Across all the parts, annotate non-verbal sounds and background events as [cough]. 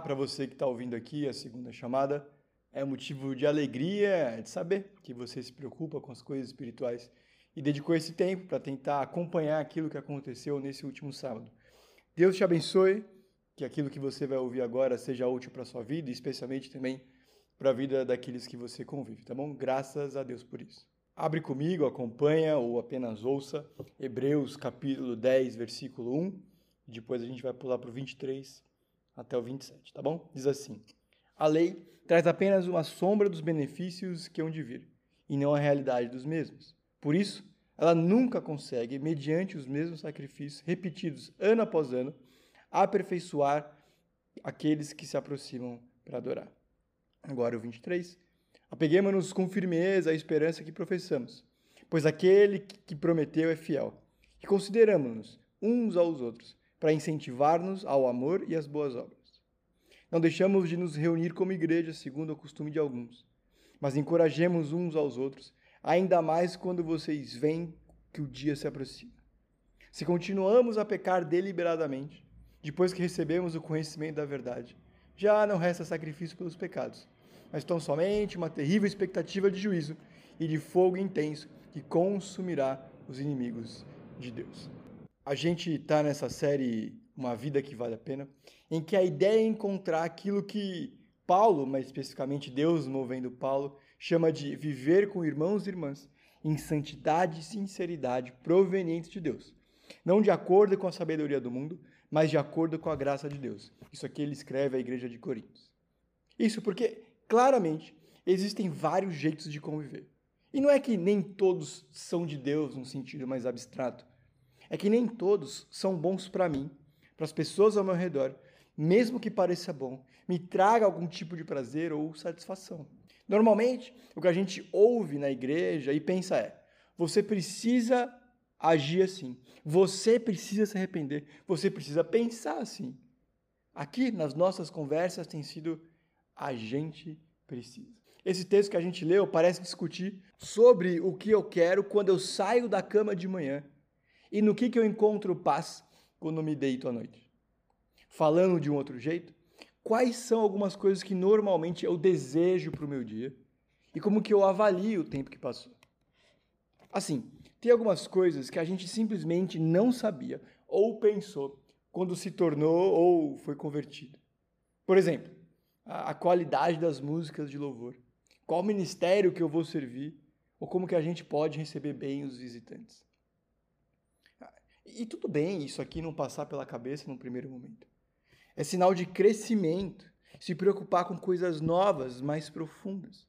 para você que está ouvindo aqui a segunda chamada é motivo de alegria de saber que você se preocupa com as coisas espirituais e dedicou esse tempo para tentar acompanhar aquilo que aconteceu nesse último sábado. Deus te abençoe, que aquilo que você vai ouvir agora seja útil para a sua vida e especialmente também para a vida daqueles que você convive, tá bom? Graças a Deus por isso. Abre comigo, acompanha ou apenas ouça Hebreus capítulo 10, versículo 1, e depois a gente vai pular para o 23 até o 27, tá bom? Diz assim: A lei traz apenas uma sombra dos benefícios que hão de vir, e não a realidade dos mesmos. Por isso, ela nunca consegue, mediante os mesmos sacrifícios repetidos ano após ano, aperfeiçoar aqueles que se aproximam para adorar. Agora o 23. Apeguemos-nos com firmeza à esperança que professamos, pois aquele que prometeu é fiel. E consideramos-nos uns aos outros, para incentivar-nos ao amor e às boas obras. Não deixamos de nos reunir como igreja, segundo o costume de alguns, mas encorajemos uns aos outros, ainda mais quando vocês veem que o dia se aproxima. Se continuamos a pecar deliberadamente, depois que recebemos o conhecimento da verdade, já não resta sacrifício pelos pecados mas tão somente uma terrível expectativa de juízo e de fogo intenso que consumirá os inimigos de Deus. A gente está nessa série Uma Vida que Vale a Pena, em que a ideia é encontrar aquilo que Paulo, mas especificamente Deus movendo Paulo, chama de viver com irmãos e irmãs em santidade e sinceridade provenientes de Deus. Não de acordo com a sabedoria do mundo, mas de acordo com a graça de Deus. Isso aqui ele escreve à igreja de Coríntios. Isso porque claramente, existem vários jeitos de conviver. E não é que nem todos são de Deus num sentido mais abstrato. É que nem todos são bons para mim, para as pessoas ao meu redor, mesmo que pareça bom, me traga algum tipo de prazer ou satisfação. Normalmente, o que a gente ouve na igreja e pensa é: você precisa agir assim, você precisa se arrepender, você precisa pensar assim. Aqui nas nossas conversas tem sido a gente precisa. Esse texto que a gente leu parece discutir sobre o que eu quero quando eu saio da cama de manhã e no que, que eu encontro paz quando me deito à noite. Falando de um outro jeito, quais são algumas coisas que normalmente eu desejo para o meu dia e como que eu avalio o tempo que passou. Assim, tem algumas coisas que a gente simplesmente não sabia ou pensou quando se tornou ou foi convertido. Por exemplo, a, qualidade das músicas de louvor, qual ministério que eu vou servir, ou como que a gente pode receber bem os visitantes. E tudo bem isso aqui não passar pela cabeça num primeiro momento. É sinal de crescimento, se preocupar com coisas novas, mais profundas.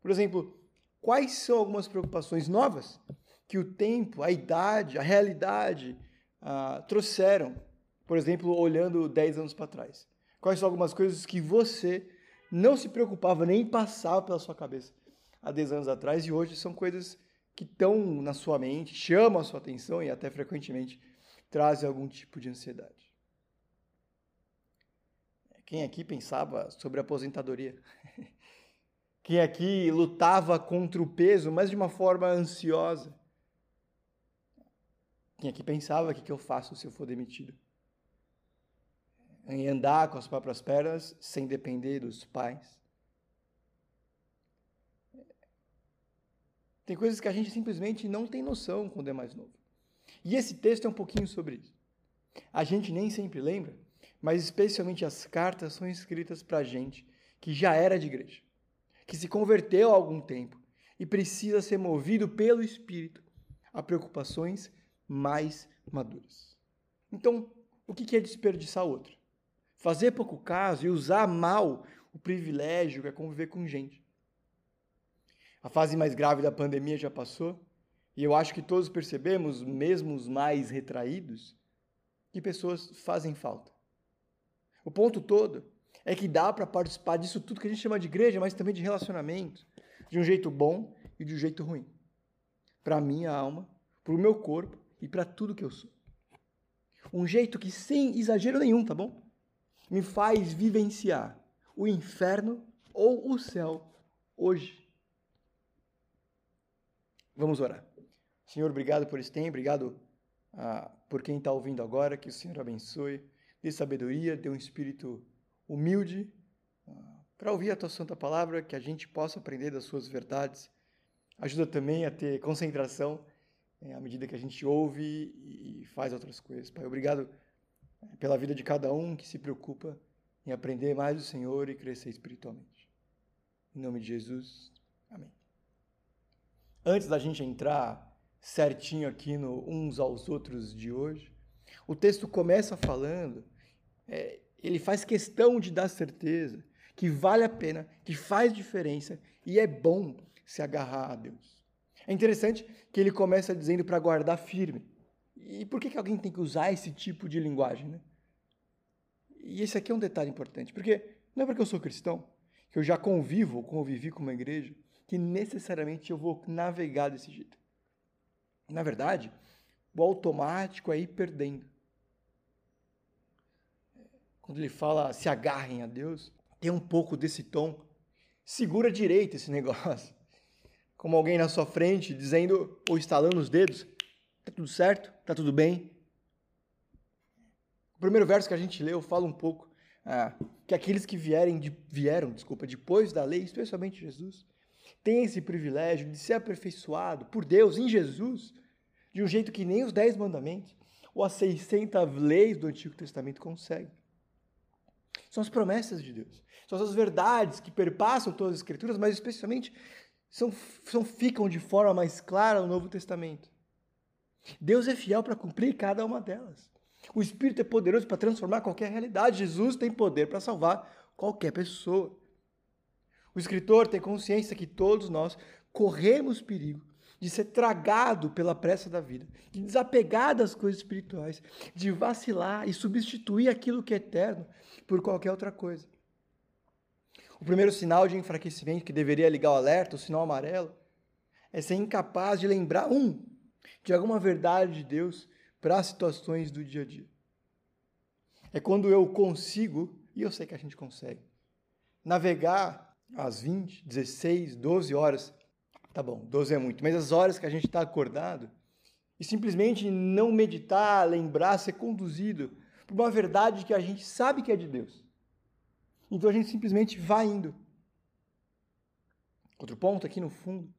Por exemplo, quais são algumas preocupações novas que o tempo, a idade, a realidade ah, trouxeram? Por exemplo, olhando 10 anos para trás. Quais são algumas coisas que você não se preocupava nem passava pela sua cabeça há 10 anos atrás e hoje são coisas que estão na sua mente, chamam a sua atenção e até frequentemente trazem algum tipo de ansiedade. Quem aqui pensava sobre aposentadoria? [laughs] Quem aqui lutava contra o peso, mas de uma forma ansiosa? Quem aqui pensava o que eu faço se eu for demitido? em andar com as próprias pernas sem depender dos pais. Tem coisas que a gente simplesmente não tem noção quando é mais novo. E esse texto é um pouquinho sobre isso. A gente nem sempre lembra, mas especialmente as cartas são escritas para gente que já era de igreja, que se converteu há algum tempo e precisa ser movido pelo Espírito a preocupações mais maduras. Então, o que é desperdiçar outro? fazer pouco caso e usar mal o privilégio que é conviver com gente. A fase mais grave da pandemia já passou e eu acho que todos percebemos, mesmo os mais retraídos, que pessoas fazem falta. O ponto todo é que dá para participar disso tudo que a gente chama de igreja, mas também de relacionamento, de um jeito bom e de um jeito ruim. Para minha alma, para o meu corpo e para tudo que eu sou. Um jeito que sem exagero nenhum, tá bom? me faz vivenciar o inferno ou o céu hoje. Vamos orar. Senhor, obrigado por esse tempo, obrigado ah, por quem está ouvindo agora, que o Senhor abençoe, dê sabedoria, dê um espírito humilde para ouvir a tua santa palavra, que a gente possa aprender das suas verdades. Ajuda também a ter concentração é, à medida que a gente ouve e faz outras coisas. Pai, obrigado é, pela vida de cada um que se preocupa em aprender mais do Senhor e crescer espiritualmente. Em nome de Jesus, amém. Antes da gente entrar certinho aqui no uns aos outros de hoje, o texto começa falando, é, ele faz questão de dar certeza que vale a pena, que faz diferença e é bom se agarrar a Deus. É interessante que ele começa dizendo para guardar firme. E por que, que alguém tem que usar esse tipo de linguagem? Né? E esse aqui é um detalhe importante, porque não é porque eu sou cristão, que eu já convivo, convivi com uma igreja, que necessariamente eu vou navegar desse jeito. Na verdade, o automático é ir perdendo. Quando ele fala se agarrem a Deus, tem um pouco desse tom. Segura direito esse negócio. Como alguém na sua frente dizendo ou estalando os dedos: tá tudo certo? Tá tudo bem? O primeiro verso que a gente leu fala um pouco ah, que aqueles que vierem de, vieram, desculpa, depois da lei, especialmente Jesus, têm esse privilégio de ser aperfeiçoado por Deus em Jesus de um jeito que nem os dez mandamentos ou as 600 leis do Antigo Testamento conseguem. São as promessas de Deus. São as verdades que perpassam todas as Escrituras, mas especialmente são, são, ficam de forma mais clara no Novo Testamento. Deus é fiel para cumprir cada uma delas. O Espírito é poderoso para transformar qualquer realidade. Jesus tem poder para salvar qualquer pessoa. O escritor tem consciência que todos nós corremos perigo de ser tragado pela pressa da vida, de desapegar das coisas espirituais, de vacilar e substituir aquilo que é eterno por qualquer outra coisa. O primeiro sinal de enfraquecimento que deveria ligar o alerta, o sinal amarelo, é ser incapaz de lembrar, um, de alguma verdade de Deus para as situações do dia a dia. É quando eu consigo, e eu sei que a gente consegue, navegar às 20, 16, 12 horas Tá bom, 12 é muito, mas as horas que a gente está acordado e simplesmente não meditar, lembrar, ser conduzido por uma verdade que a gente sabe que é de Deus. Então a gente simplesmente vai indo. Outro ponto aqui no fundo,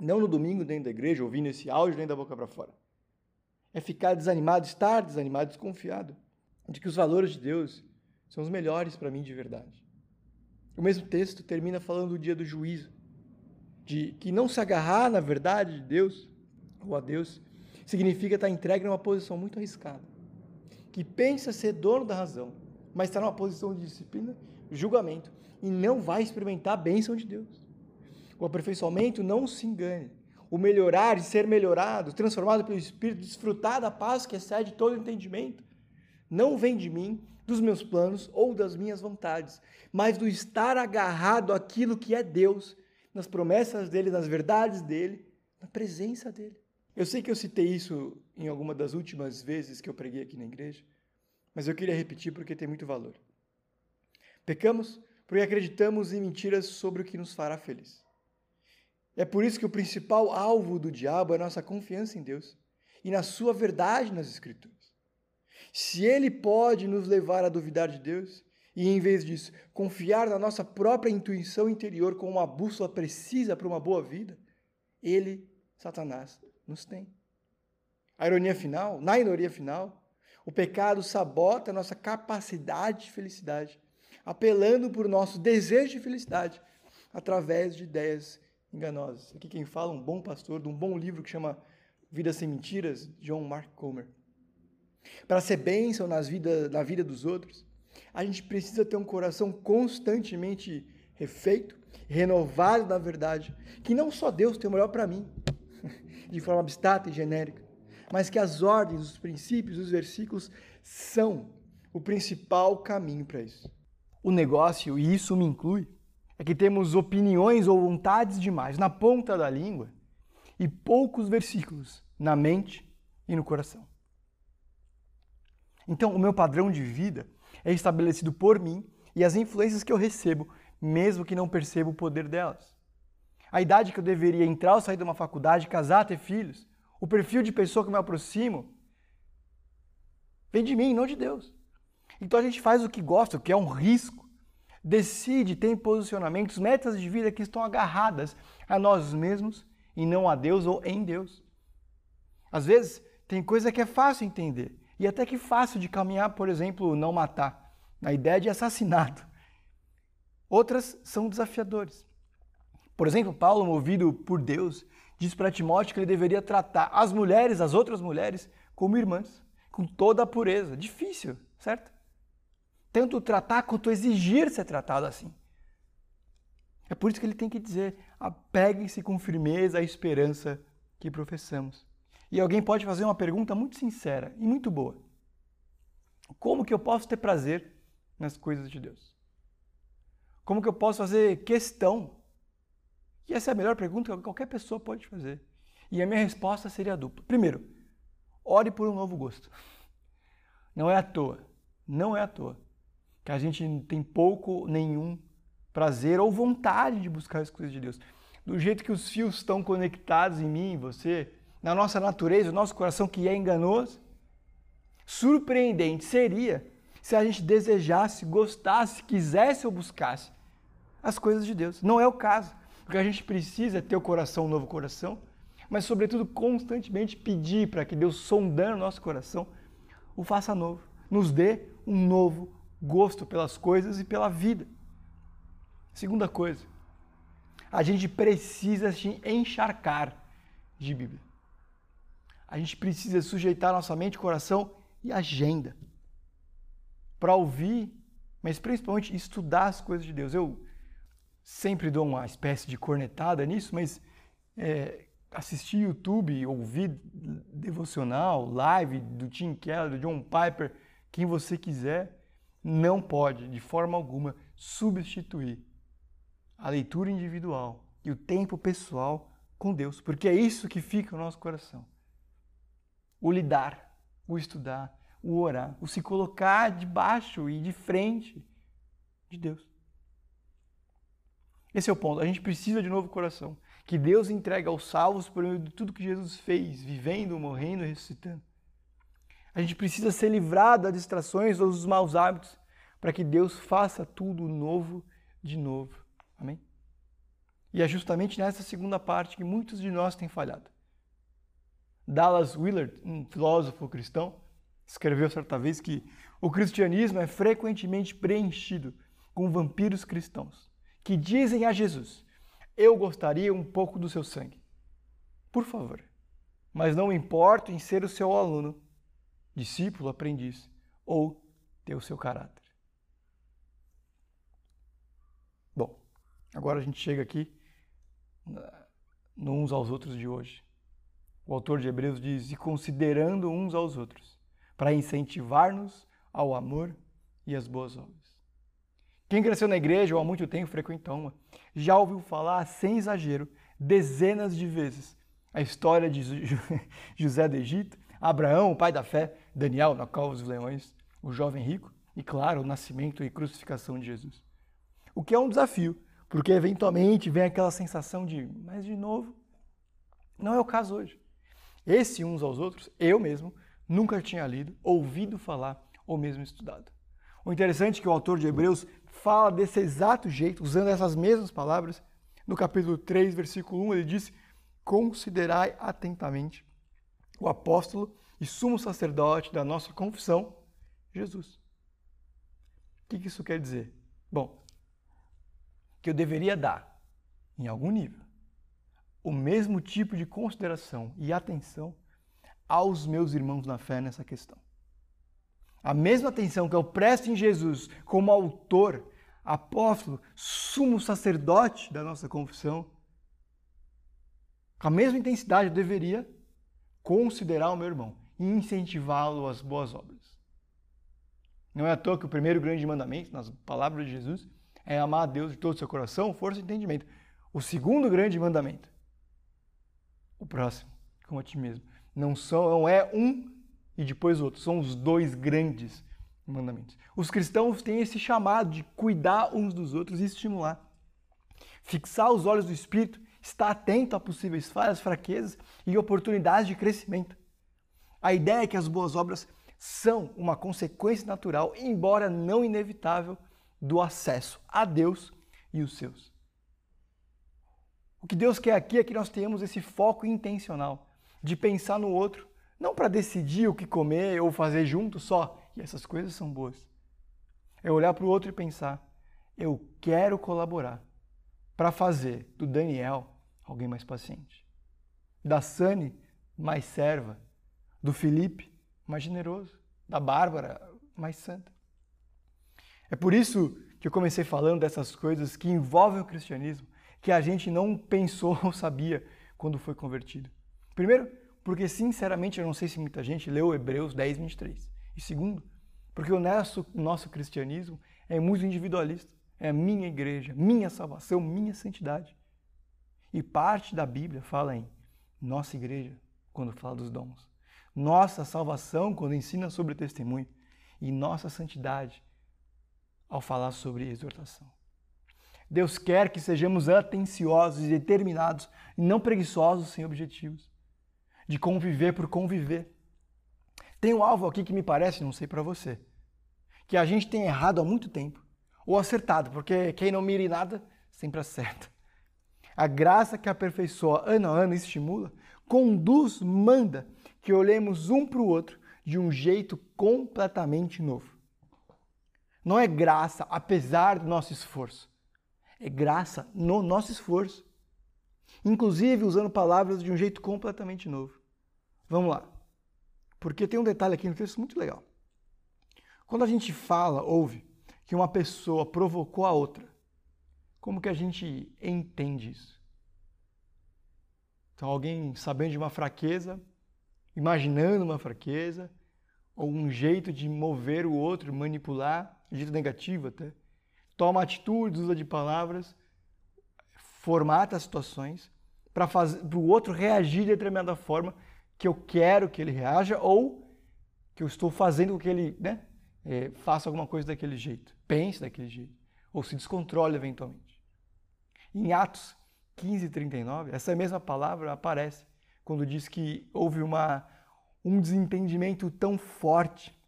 não no domingo dentro da igreja, ouvindo esse áudio dentro da boca para fora, é ficar desanimado, estar desanimado, desconfiado de que os valores de Deus são os melhores para mim de verdade. O mesmo texto termina falando do dia do juízo de que não se agarrar na verdade de Deus ou a Deus significa estar entregue numa posição muito arriscada. Que pensa ser dono da razão, mas está numa posição de disciplina, julgamento e não vai experimentar a bênção de Deus. O aperfeiçoamento não se engane. O melhorar e ser melhorado, transformado pelo Espírito, desfrutar da paz que excede todo entendimento, não vem de mim, dos meus planos ou das minhas vontades, mas do estar agarrado àquilo que é Deus nas promessas dele, nas verdades dele, na presença dele. Eu sei que eu citei isso em alguma das últimas vezes que eu preguei aqui na igreja, mas eu queria repetir porque tem muito valor. Pecamos porque acreditamos em mentiras sobre o que nos fará feliz. É por isso que o principal alvo do diabo é a nossa confiança em Deus e na sua verdade nas Escrituras. Se ele pode nos levar a duvidar de Deus, e, em vez disso, confiar na nossa própria intuição interior como uma bússola precisa para uma boa vida, ele, Satanás, nos tem. A ironia final, na ironia final, o pecado sabota a nossa capacidade de felicidade, apelando por nosso desejo de felicidade através de ideias enganosas. Aqui quem fala, um bom pastor, de um bom livro que chama Vida Sem Mentiras, John Mark Comer. Para ser bênção nas vida, na vida dos outros, a gente precisa ter um coração constantemente refeito, renovado na verdade, que não só Deus tem o melhor para mim, [laughs] de forma abstrata e genérica, mas que as ordens, os princípios, os versículos são o principal caminho para isso. O negócio, e isso me inclui, é que temos opiniões ou vontades demais na ponta da língua e poucos versículos na mente e no coração. Então, o meu padrão de vida é estabelecido por mim e as influências que eu recebo, mesmo que não perceba o poder delas. A idade que eu deveria entrar ou sair de uma faculdade, casar, ter filhos, o perfil de pessoa que eu me aproximo, vem de mim, não de Deus. Então a gente faz o que gosta, o que é um risco. Decide, tem posicionamentos, metas de vida que estão agarradas a nós mesmos e não a Deus ou em Deus. Às vezes, tem coisa que é fácil entender e até que fácil de caminhar, por exemplo, não matar, a ideia de assassinato. Outras são desafiadores. Por exemplo, Paulo, movido por Deus, diz para Timóteo que ele deveria tratar as mulheres, as outras mulheres, como irmãs, com toda a pureza. Difícil, certo? Tanto tratar quanto exigir ser tratado assim. É por isso que ele tem que dizer: apeguem-se com firmeza à esperança que professamos. E alguém pode fazer uma pergunta muito sincera e muito boa: Como que eu posso ter prazer nas coisas de Deus? Como que eu posso fazer questão? E essa é a melhor pergunta que qualquer pessoa pode fazer. E a minha resposta seria dupla. Primeiro, ore por um novo gosto. Não é à toa, não é à toa que a gente tem pouco, nenhum prazer ou vontade de buscar as coisas de Deus. Do jeito que os fios estão conectados em mim, em você, na nossa natureza, no nosso coração que é enganoso, surpreendente seria se a gente desejasse, gostasse, quisesse ou buscasse as coisas de Deus. Não é o caso. O que a gente precisa é ter o coração, um novo coração, mas, sobretudo, constantemente pedir para que Deus, sondando o nosso coração, o faça novo, nos dê um novo gosto pelas coisas e pela vida. Segunda coisa, a gente precisa se encharcar de Bíblia. A gente precisa sujeitar nossa mente, coração e agenda para ouvir, mas principalmente estudar as coisas de Deus. Eu sempre dou uma espécie de cornetada nisso, mas é, assistir YouTube, ouvir devocional, live do Tim Keller, do John Piper, quem você quiser, não pode, de forma alguma, substituir a leitura individual e o tempo pessoal com Deus, porque é isso que fica no nosso coração. O lidar, o estudar, o orar, o se colocar debaixo e de frente de Deus. Esse é o ponto. A gente precisa de novo coração. Que Deus entrega aos salvos por meio de tudo que Jesus fez, vivendo, morrendo e ressuscitando. A gente precisa ser livrado das distrações ou dos maus hábitos para que Deus faça tudo novo de novo. Amém? E é justamente nessa segunda parte que muitos de nós têm falhado. Dallas Willard, um filósofo cristão, escreveu certa vez que o cristianismo é frequentemente preenchido com vampiros cristãos que dizem a Jesus: Eu gostaria um pouco do seu sangue. Por favor, mas não me importo em ser o seu aluno, discípulo, aprendiz ou ter o seu caráter. Bom, agora a gente chega aqui no uns aos outros de hoje. O autor de Hebreus diz: e considerando uns aos outros, para incentivar-nos ao amor e às boas obras. Quem cresceu na igreja ou há muito tempo frequentou uma, já ouviu falar, sem exagero, dezenas de vezes a história de [laughs] José do Egito, Abraão, o pai da fé, Daniel, na cova dos leões, o jovem rico e, claro, o nascimento e crucificação de Jesus. O que é um desafio, porque eventualmente vem aquela sensação de, mas de novo, não é o caso hoje. Esse uns aos outros, eu mesmo, nunca tinha lido, ouvido falar ou mesmo estudado. O interessante é que o autor de Hebreus fala desse exato jeito, usando essas mesmas palavras. No capítulo 3, versículo 1, ele diz: Considerai atentamente o apóstolo e sumo sacerdote da nossa confissão, Jesus. O que isso quer dizer? Bom, que eu deveria dar, em algum nível, o mesmo tipo de consideração e atenção aos meus irmãos na fé nessa questão. A mesma atenção que eu presto em Jesus como autor, apóstolo, sumo sacerdote da nossa confissão, com a mesma intensidade eu deveria considerar o meu irmão e incentivá-lo às boas obras. Não é à toa que o primeiro grande mandamento, nas palavras de Jesus, é amar a Deus de todo o seu coração, força e entendimento. O segundo grande mandamento, o próximo, como a ti mesmo. Não, são, não é um e depois outro. São os dois grandes mandamentos. Os cristãos têm esse chamado de cuidar uns dos outros e estimular. Fixar os olhos do Espírito, estar atento a possíveis falhas, fraquezas e oportunidades de crescimento. A ideia é que as boas obras são uma consequência natural, embora não inevitável, do acesso a Deus e os seus. O que Deus quer aqui é que nós tenhamos esse foco intencional de pensar no outro, não para decidir o que comer ou fazer junto só, e essas coisas são boas. É olhar para o outro e pensar: eu quero colaborar para fazer do Daniel alguém mais paciente, da Sani mais serva, do Felipe mais generoso, da Bárbara mais santa. É por isso que eu comecei falando dessas coisas que envolvem o cristianismo, que a gente não pensou [laughs] ou sabia quando foi convertido. Primeiro, porque sinceramente eu não sei se muita gente leu Hebreus 10, 23. E segundo, porque o nosso, nosso cristianismo é muito individualista. É a minha igreja, minha salvação, minha santidade. E parte da Bíblia fala em nossa igreja, quando fala dos dons. Nossa salvação, quando ensina sobre testemunho. E nossa santidade, ao falar sobre exortação. Deus quer que sejamos atenciosos e determinados, e não preguiçosos sem objetivos, de conviver por conviver. Tem um alvo aqui que me parece, não sei para você, que a gente tem errado há muito tempo, ou acertado, porque quem não mira em nada sempre acerta. A graça que aperfeiçoa ano a ano e estimula, conduz, manda que olhemos um para o outro de um jeito completamente novo. Não é graça apesar do nosso esforço, é graça no nosso esforço. Inclusive usando palavras de um jeito completamente novo. Vamos lá. Porque tem um detalhe aqui no texto muito legal. Quando a gente fala, ouve, que uma pessoa provocou a outra, como que a gente entende isso? Então, alguém sabendo de uma fraqueza, imaginando uma fraqueza, ou um jeito de mover o outro, manipular, jeito negativo até, toma atitudes, usa de palavras, formata situações para o outro reagir de determinada forma que eu quero que ele reaja ou que eu estou fazendo com que ele né, é, faça alguma coisa daquele jeito, pense daquele jeito, ou se descontrole eventualmente. Em Atos 15, 39, essa mesma palavra aparece quando diz que houve uma, um desentendimento tão forte,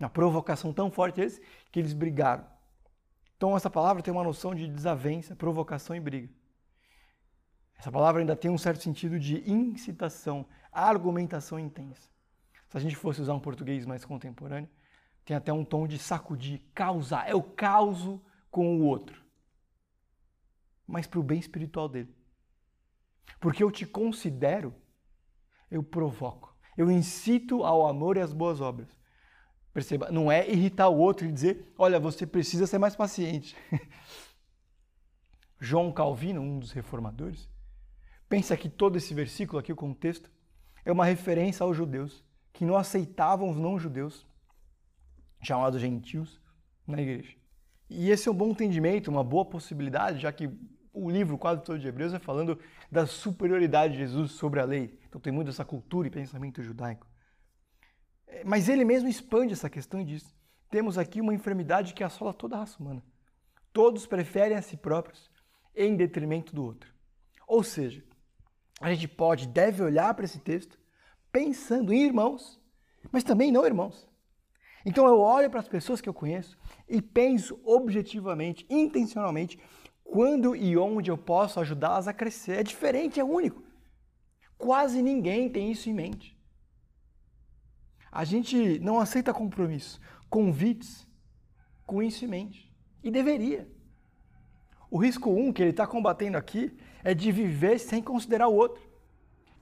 uma provocação tão forte eles, que eles brigaram. Então essa palavra tem uma noção de desavença, provocação e briga. Essa palavra ainda tem um certo sentido de incitação, argumentação intensa. Se a gente fosse usar um português mais contemporâneo, tem até um tom de sacudir, causar. É o causo com o outro. Mas para o bem espiritual dele. Porque eu te considero, eu provoco. Eu incito ao amor e às boas obras. Perceba, não é irritar o outro e dizer, olha, você precisa ser mais paciente. [laughs] João Calvino, um dos reformadores, pensa que todo esse versículo aqui, o contexto, é uma referência aos judeus que não aceitavam os não-judeus chamados gentios, na igreja. E esse é um bom entendimento, uma boa possibilidade, já que o livro quase todo de Hebreus é falando da superioridade de Jesus sobre a lei. Então tem muito essa cultura e pensamento judaico. É, mas ele mesmo expande essa questão e diz: temos aqui uma enfermidade que assola toda a raça humana. Todos preferem a si próprios em detrimento do outro. Ou seja, a gente pode, deve olhar para esse texto pensando em irmãos, mas também não irmãos. Então eu olho para as pessoas que eu conheço e penso objetivamente, intencionalmente, quando e onde eu posso ajudá-las a crescer. É diferente, é único. Quase ninguém tem isso em mente. A gente não aceita compromisso, convites com isso em mente. E deveria. O risco um que ele está combatendo aqui é de viver sem considerar o outro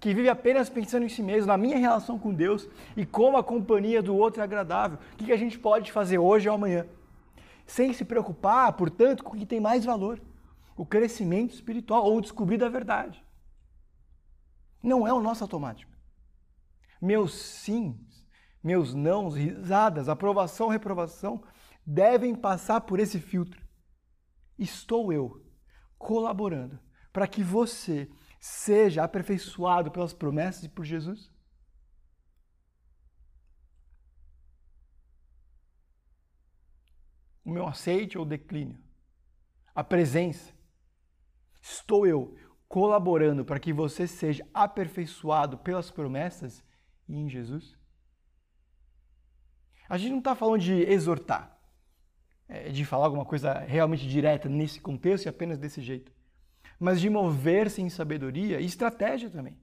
que vive apenas pensando em si mesmo, na minha relação com Deus e como a companhia do outro é agradável. O que a gente pode fazer hoje ou amanhã? Sem se preocupar, portanto, com o que tem mais valor: o crescimento espiritual ou descobrir a verdade. Não é o nosso automático. Meus sims, meus nãos, risadas, aprovação, reprovação devem passar por esse filtro. Estou eu colaborando para que você seja aperfeiçoado pelas promessas e por Jesus? O meu aceite ou declínio? A presença? Estou eu colaborando para que você seja aperfeiçoado pelas promessas e em Jesus? A gente não está falando de exortar, é, de falar alguma coisa realmente direta nesse contexto e apenas desse jeito, mas de mover-se em sabedoria e estratégia também.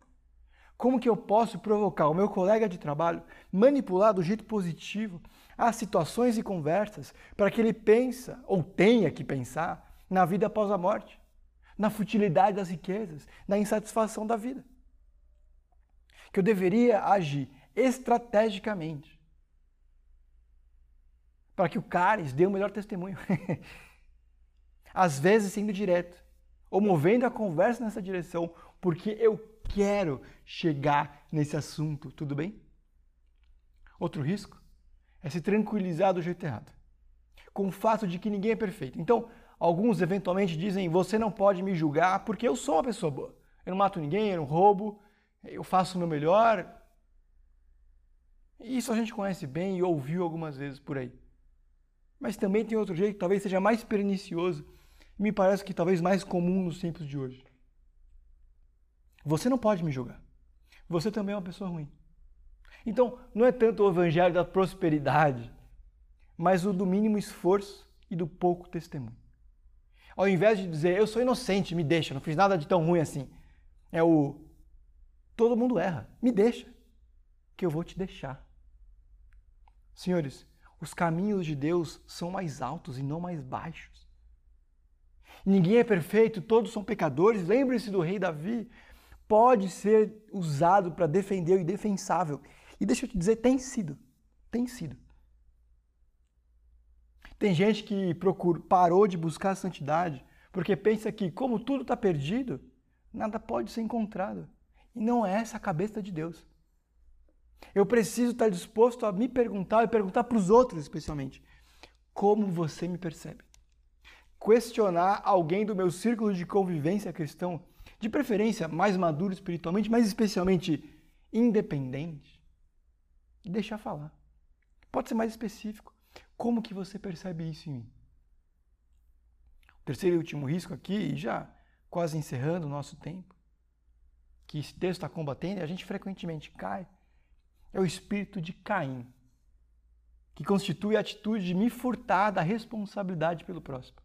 Como que eu posso provocar o meu colega de trabalho, manipular do jeito positivo as situações e conversas para que ele pensa ou tenha que pensar na vida após a morte, na futilidade das riquezas, na insatisfação da vida. Que eu deveria agir estrategicamente para que o Caris dê o melhor testemunho. [laughs] Às vezes sendo direto, ou movendo a conversa nessa direção, porque eu quero chegar nesse assunto, tudo bem? Outro risco é se tranquilizar do jeito errado, com o fato de que ninguém é perfeito. Então, alguns eventualmente dizem: você não pode me julgar porque eu sou uma pessoa boa. Eu não mato ninguém, eu não roubo, eu faço o meu melhor. Isso a gente conhece bem e ouviu algumas vezes por aí. Mas também tem outro jeito que talvez seja mais pernicioso e me parece que talvez mais comum nos tempos de hoje. Você não pode me julgar. Você também é uma pessoa ruim. Então, não é tanto o evangelho da prosperidade, mas o do mínimo esforço e do pouco testemunho. Ao invés de dizer, eu sou inocente, me deixa, não fiz nada de tão ruim assim, é o todo mundo erra, me deixa, que eu vou te deixar. Senhores, os caminhos de Deus são mais altos e não mais baixos. Ninguém é perfeito, todos são pecadores. Lembre-se do rei Davi. Pode ser usado para defender o indefensável. E deixa eu te dizer, tem sido. Tem sido. Tem gente que procura, parou de buscar a santidade porque pensa que, como tudo está perdido, nada pode ser encontrado. E não é essa a cabeça de Deus. Eu preciso estar disposto a me perguntar e perguntar para os outros, especialmente, como você me percebe? Questionar alguém do meu círculo de convivência cristão, de preferência mais maduro espiritualmente, mas especialmente independente, e deixar falar. Pode ser mais específico. Como que você percebe isso em mim? O terceiro e último risco aqui, e já quase encerrando o nosso tempo, que esse texto está combatendo, e a gente frequentemente cai, é o espírito de Caim, que constitui a atitude de me furtar da responsabilidade pelo próximo.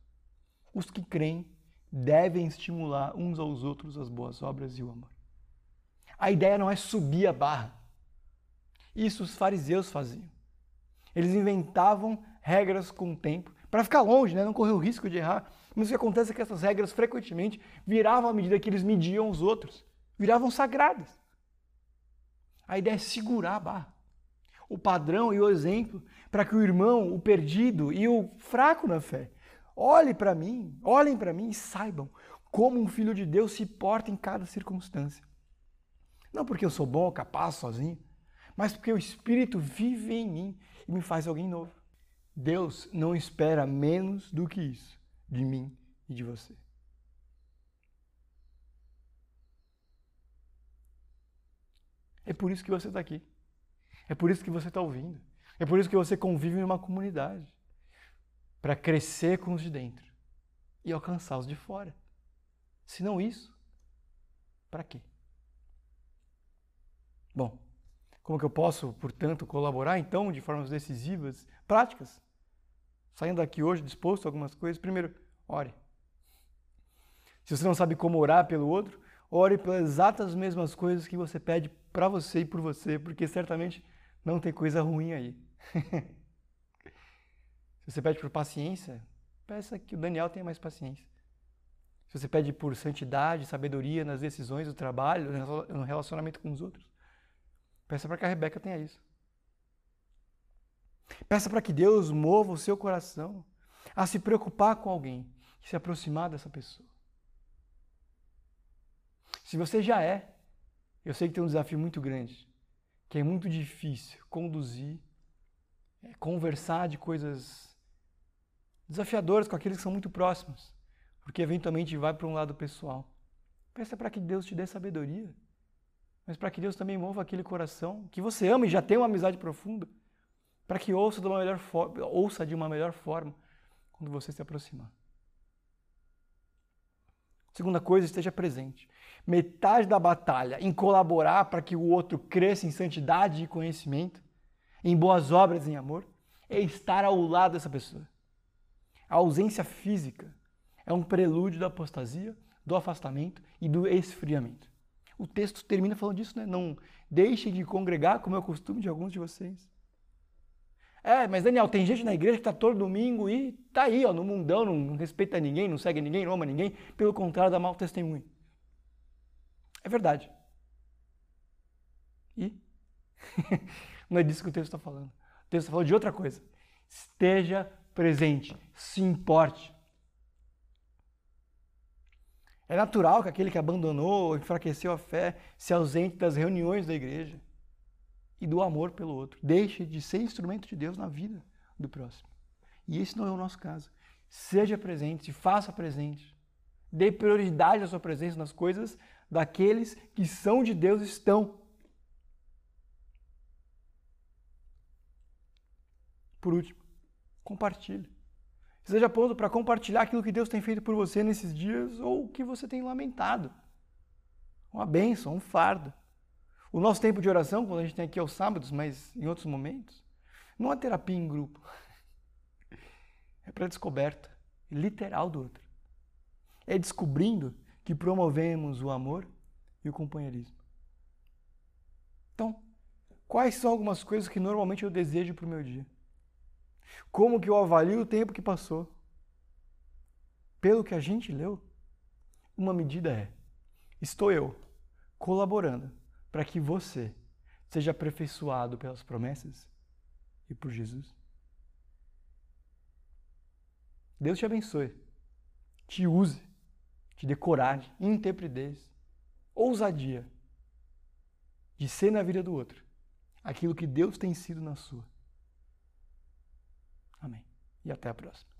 Os que creem devem estimular uns aos outros as boas obras e o amor. A ideia não é subir a barra. Isso os fariseus faziam. Eles inventavam regras com o tempo para ficar longe, né? não correr o risco de errar. Mas o que acontece é que essas regras frequentemente viravam à medida que eles mediam os outros, viravam sagradas. A ideia é segurar a barra. O padrão e o exemplo para que o irmão, o perdido e o fraco na fé, olhem para mim, olhem para mim e saibam como um filho de Deus se porta em cada circunstância. Não porque eu sou bom, capaz, sozinho, mas porque o Espírito vive em mim e me faz alguém novo. Deus não espera menos do que isso de mim e de você. É por isso que você está aqui. É por isso que você está ouvindo. É por isso que você convive em uma comunidade. Para crescer com os de dentro e alcançar os de fora. Se não isso, para quê? Bom, como que eu posso, portanto, colaborar então de formas decisivas, práticas? Saindo daqui hoje disposto a algumas coisas, primeiro, ore. Se você não sabe como orar pelo outro, ore pelas exatas mesmas coisas que você pede para você e por você, porque certamente não tem coisa ruim aí. [laughs] Se você pede por paciência, peça que o Daniel tenha mais paciência. Se você pede por santidade, sabedoria nas decisões do trabalho, no relacionamento com os outros, peça para que a Rebeca tenha isso. Peça para que Deus mova o seu coração a se preocupar com alguém, se aproximar dessa pessoa. Se você já é, eu sei que tem um desafio muito grande, que é muito difícil conduzir, é, conversar de coisas desafiadoras com aqueles que são muito próximos, porque eventualmente vai para um lado pessoal. Peça para que Deus te dê sabedoria, mas para que Deus também mova aquele coração que você ama e já tem uma amizade profunda, para que ouça de uma melhor ouça de uma melhor forma quando você se aproximar. Segunda coisa, esteja presente metade da batalha em colaborar para que o outro cresça em santidade e conhecimento, em boas obras, em amor, é estar ao lado dessa pessoa. A ausência física é um prelúdio da apostasia, do afastamento e do esfriamento. O texto termina falando disso, né? Não deixem de congregar, como é o costume de alguns de vocês. É, mas Daniel, tem gente na igreja que está todo domingo e tá aí, ó, no mundão, não respeita ninguém, não segue ninguém, não ama ninguém, pelo contrário, dá mau testemunho. É verdade. E? [laughs] não é disso que o texto está falando. O texto está falando de outra coisa. Esteja presente, se importe. É natural que aquele que abandonou, enfraqueceu a fé, se ausente das reuniões da igreja e do amor pelo outro. Deixe de ser instrumento de Deus na vida do próximo. E esse não é o nosso caso. Seja presente, se faça presente. Dê prioridade à sua presença nas coisas daqueles que são de Deus estão. Por último, compartilhe. Seja pronto para compartilhar aquilo que Deus tem feito por você nesses dias ou o que você tem lamentado. Uma bênção, um fardo. O nosso tempo de oração, quando a gente tem aqui aos sábados, mas em outros momentos, não é terapia em grupo. [laughs] É para descoberta literal do outro. É descobrindo que promovemos o amor e o companheirismo. Então, quais são algumas coisas que normalmente eu desejo para o meu dia? Como que eu avalio o tempo que passou? Pelo que a gente leu, uma medida é: estou eu colaborando para que você seja aperfeiçoado pelas promessas e por Jesus? Deus te abençoe, te use, te dê coragem, intrepidez, ousadia de ser na vida do outro aquilo que Deus tem sido na sua. Amém. E até a próxima.